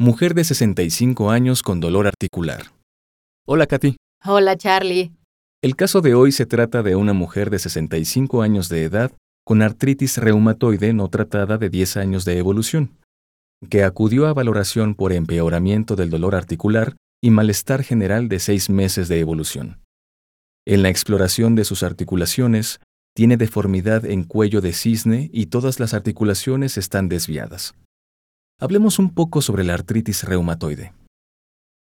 Mujer de 65 años con dolor articular. Hola, Katy. Hola, Charlie. El caso de hoy se trata de una mujer de 65 años de edad con artritis reumatoide no tratada de 10 años de evolución, que acudió a valoración por empeoramiento del dolor articular y malestar general de 6 meses de evolución. En la exploración de sus articulaciones, tiene deformidad en cuello de cisne y todas las articulaciones están desviadas. Hablemos un poco sobre la artritis reumatoide.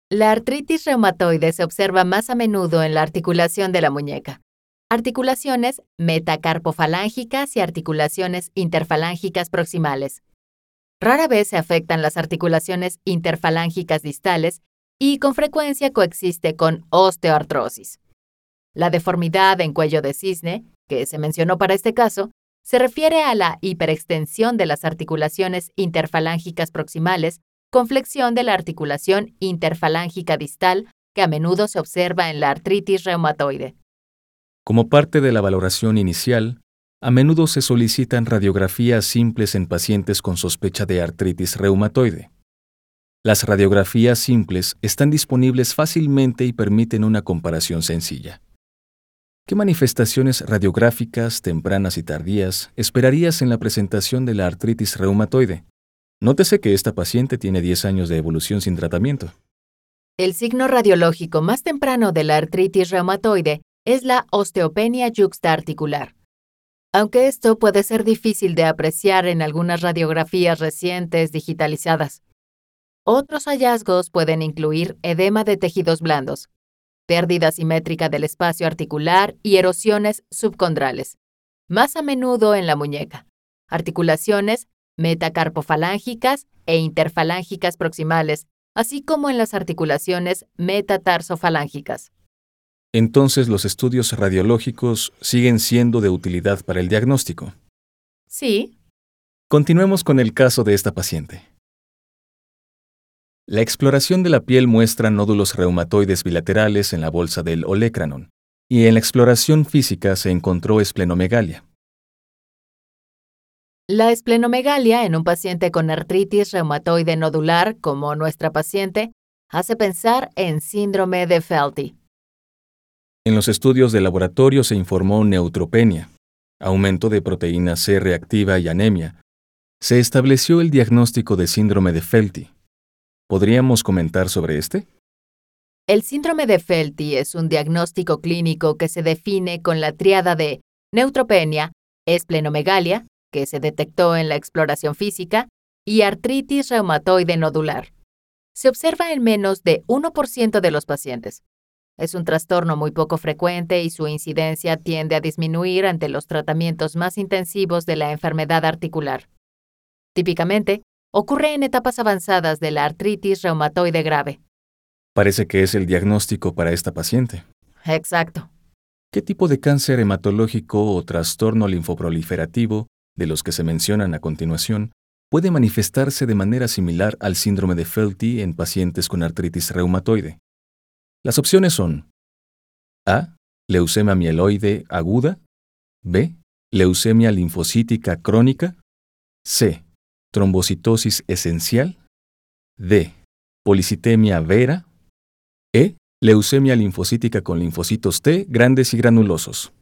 La artritis reumatoide se observa más a menudo en la articulación de la muñeca. Articulaciones metacarpofalángicas y articulaciones interfalángicas proximales. Rara vez se afectan las articulaciones interfalángicas distales y con frecuencia coexiste con osteoartrosis. La deformidad en cuello de cisne, que se mencionó para este caso, se refiere a la hiperextensión de las articulaciones interfalángicas proximales con flexión de la articulación interfalángica distal que a menudo se observa en la artritis reumatoide. Como parte de la valoración inicial, a menudo se solicitan radiografías simples en pacientes con sospecha de artritis reumatoide. Las radiografías simples están disponibles fácilmente y permiten una comparación sencilla. ¿Qué manifestaciones radiográficas tempranas y tardías esperarías en la presentación de la artritis reumatoide? Nótese que esta paciente tiene 10 años de evolución sin tratamiento. El signo radiológico más temprano de la artritis reumatoide es la osteopenia yuxtaarticular. Aunque esto puede ser difícil de apreciar en algunas radiografías recientes digitalizadas. Otros hallazgos pueden incluir edema de tejidos blandos, pérdida simétrica del espacio articular y erosiones subcondrales, más a menudo en la muñeca, articulaciones metacarpofalángicas e interfalángicas proximales, así como en las articulaciones metatarsofalángicas. Entonces los estudios radiológicos siguen siendo de utilidad para el diagnóstico. Sí. Continuemos con el caso de esta paciente. La exploración de la piel muestra nódulos reumatoides bilaterales en la bolsa del olecranon, y en la exploración física se encontró esplenomegalia. La esplenomegalia en un paciente con artritis reumatoide nodular, como nuestra paciente, hace pensar en síndrome de Felty. En los estudios de laboratorio se informó neutropenia, aumento de proteína C reactiva y anemia. Se estableció el diagnóstico de síndrome de Felty. ¿Podríamos comentar sobre este? El síndrome de Felty es un diagnóstico clínico que se define con la triada de neutropenia, esplenomegalia, que se detectó en la exploración física, y artritis reumatoide nodular. Se observa en menos de 1% de los pacientes. Es un trastorno muy poco frecuente y su incidencia tiende a disminuir ante los tratamientos más intensivos de la enfermedad articular. Típicamente, ocurre en etapas avanzadas de la artritis reumatoide grave. Parece que es el diagnóstico para esta paciente. Exacto. ¿Qué tipo de cáncer hematológico o trastorno linfoproliferativo, de los que se mencionan a continuación, puede manifestarse de manera similar al síndrome de Felty en pacientes con artritis reumatoide? Las opciones son A. Leucemia mieloide aguda. B. Leucemia linfocítica crónica. C trombocitosis esencial, D. Policitemia vera, E. Leucemia linfocítica con linfocitos T grandes y granulosos.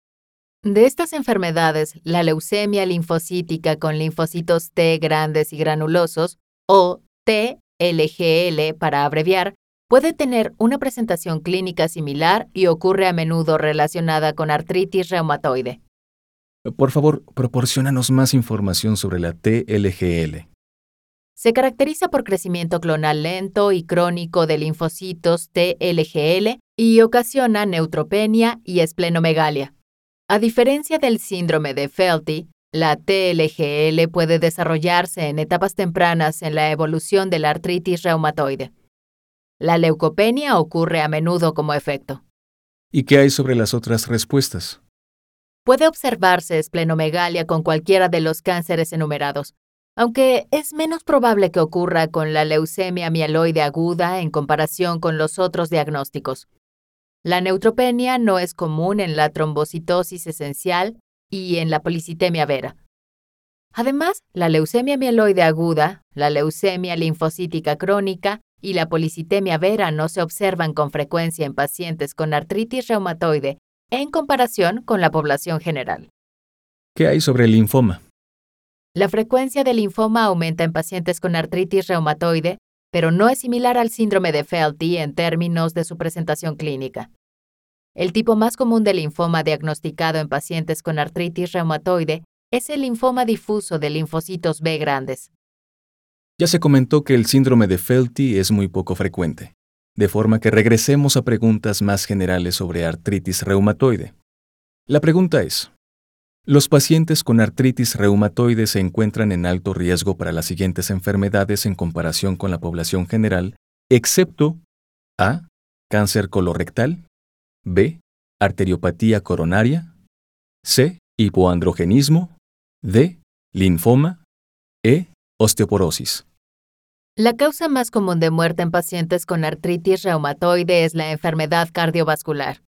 De estas enfermedades, la leucemia linfocítica con linfocitos T grandes y granulosos, o TLGL para abreviar, puede tener una presentación clínica similar y ocurre a menudo relacionada con artritis reumatoide. Por favor, proporcionanos más información sobre la TLGL. Se caracteriza por crecimiento clonal lento y crónico de linfocitos TLGL y ocasiona neutropenia y esplenomegalia. A diferencia del síndrome de Felty, La TLGL puede desarrollarse en etapas tempranas en la evolución de la artritis reumatoide. La leucopenia ocurre a menudo como efecto. ¿Y qué hay sobre las otras respuestas? Puede observarse esplenomegalia con cualquiera de los cánceres enumerados, aunque es menos probable que ocurra con la leucemia mieloide aguda en comparación con los otros diagnósticos. La neutropenia no es común en la trombocitosis esencial y en la policitemia vera. Además, la leucemia mieloide aguda, la leucemia linfocítica crónica y la policitemia vera no se observan con frecuencia en pacientes con artritis reumatoide en comparación con la población general. ¿Qué hay sobre el linfoma? La frecuencia de linfoma aumenta en pacientes con artritis reumatoide, pero no es similar al síndrome de Felty en términos de su presentación clínica. El tipo más común de linfoma diagnosticado en pacientes con artritis reumatoide es el linfoma difuso de linfocitos B grandes. Ya se comentó que el síndrome de Felty es muy poco frecuente, de forma que regresemos a preguntas más generales sobre artritis reumatoide. La pregunta es, ¿los pacientes con artritis reumatoide se encuentran en alto riesgo para las siguientes enfermedades en comparación con la población general, excepto A. Cáncer colorectal, B. Arteriopatía coronaria. C. Hipoandrogenismo. D. Linfoma. E. Osteoporosis. La causa más común de muerte en pacientes con artritis reumatoide es la enfermedad cardiovascular.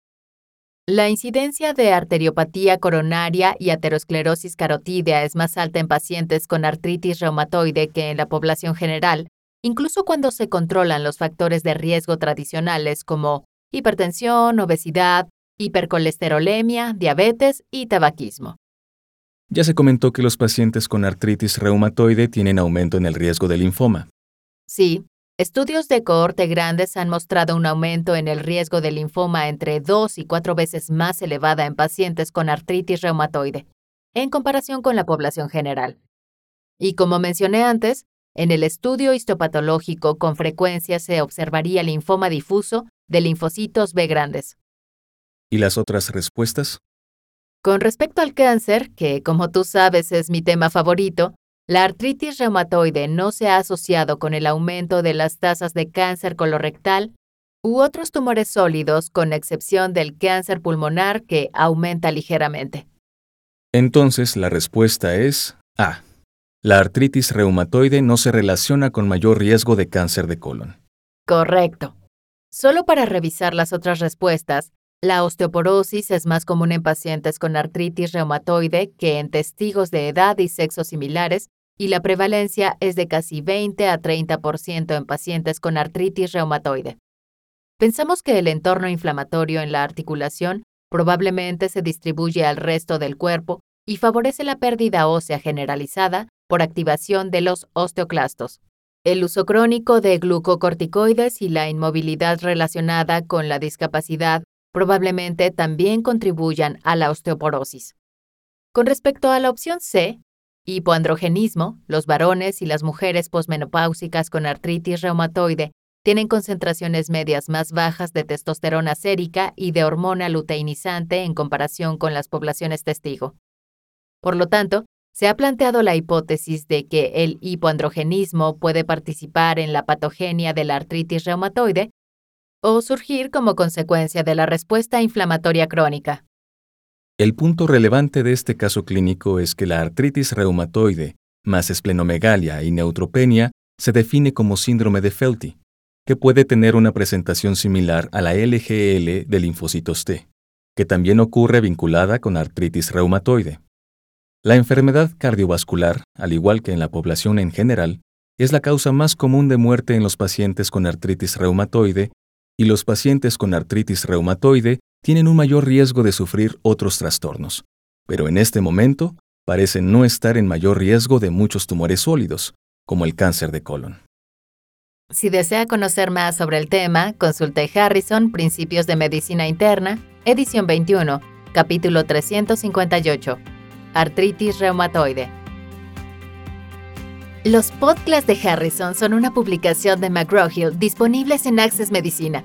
La incidencia de arteriopatía coronaria y aterosclerosis carotídea es más alta en pacientes con artritis reumatoide que en la población general, incluso cuando se controlan los factores de riesgo tradicionales como hipertensión, obesidad, hipercolesterolemia, diabetes y tabaquismo. Ya se comentó que los pacientes con artritis reumatoide tienen aumento en el riesgo de linfoma. Sí, estudios de cohorte grandes han mostrado un aumento en el riesgo de linfoma entre dos y cuatro veces más elevada en pacientes con artritis reumatoide, en comparación con la población general. Y como mencioné antes, en el estudio histopatológico con frecuencia se observaría linfoma difuso de linfocitos B grandes. ¿Y las otras respuestas? Con respecto al cáncer, que como tú sabes es mi tema favorito, la artritis reumatoide no se ha asociado con el aumento de las tasas de cáncer colorectal u otros tumores sólidos, con excepción del cáncer pulmonar que aumenta ligeramente. Entonces la respuesta es A. La artritis reumatoide no se relaciona con mayor riesgo de cáncer de colon. Correcto. Solo para revisar las otras respuestas, la osteoporosis es más común en pacientes con artritis reumatoide que en testigos de edad y sexo similares y la prevalencia es de casi 20 a 30% en pacientes con artritis reumatoide. Pensamos que el entorno inflamatorio en la articulación probablemente se distribuye al resto del cuerpo y favorece la pérdida ósea generalizada por activación de los osteoclastos. El uso crónico de glucocorticoides y la inmovilidad relacionada con la discapacidad probablemente también contribuyan a la osteoporosis. Con respecto a la opción C, hipoandrogenismo, los varones y las mujeres posmenopáusicas con artritis reumatoide tienen concentraciones medias más bajas de testosterona sérica y de hormona luteinizante en comparación con las poblaciones testigo. Por lo tanto, se ha planteado la hipótesis de que el hipoandrogenismo puede participar en la patogenia de la artritis reumatoide o surgir como consecuencia de la respuesta inflamatoria crónica. El punto relevante de este caso clínico es que la artritis reumatoide, más esplenomegalia y neutropenia, se define como síndrome de Felty, que puede tener una presentación similar a la LGL de linfocitos T, que también ocurre vinculada con artritis reumatoide. La enfermedad cardiovascular, al igual que en la población en general, es la causa más común de muerte en los pacientes con artritis reumatoide y los pacientes con artritis reumatoide tienen un mayor riesgo de sufrir otros trastornos, pero en este momento parecen no estar en mayor riesgo de muchos tumores sólidos, como el cáncer de colon. Si desea conocer más sobre el tema, consulte Harrison, Principios de Medicina Interna, edición 21, capítulo 358, Artritis reumatoide. Los podcasts de Harrison son una publicación de McGraw-Hill disponibles en Access Medicina,